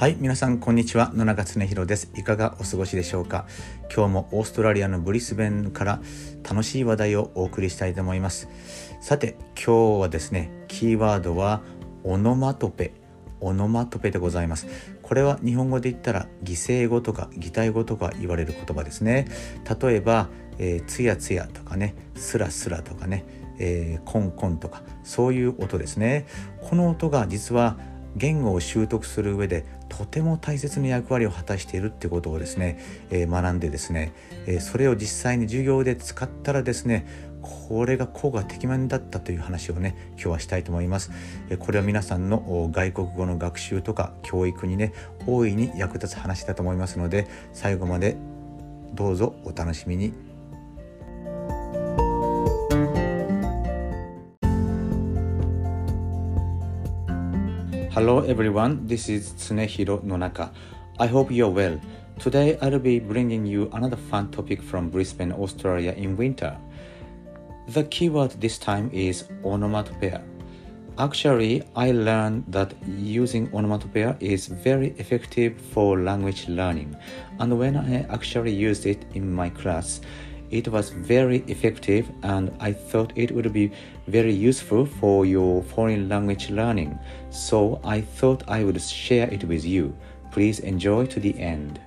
はい皆さんこんにちは。野中恒弘です。いかがお過ごしでしょうか？今日もオーストラリアのブリスベンから楽しい話題をお送りしたいと思います。さて今日はですねキーワードはオノマトペ。オノマトペでございます。これは日本語で言ったら擬声語とか擬態語とか言われる言葉ですね。例えば、えー、つやつやとかねスラスラとかね、えー、コンコンとかそういう音ですね。この音が実は言語を習得する上でとても大切な役割を果たしているってことをですね、えー、学んでですね、えー、それを実際に授業で使ったらですねこれが効果てきめんだったという話をね今日はしたいと思います。えこれは皆さんの外国語の学習とか教育にね大いに役立つ話だと思いますので最後までどうぞお楽しみに Hello everyone, this is Tsunehiro Nonaka. I hope you're well. Today I'll be bringing you another fun topic from Brisbane, Australia in winter. The keyword this time is onomatopoeia. Actually, I learned that using onomatopoeia is very effective for language learning, and when I actually used it in my class, it was very effective and I thought it would be very useful for your foreign language learning. So I thought I would share it with you. Please enjoy to the end.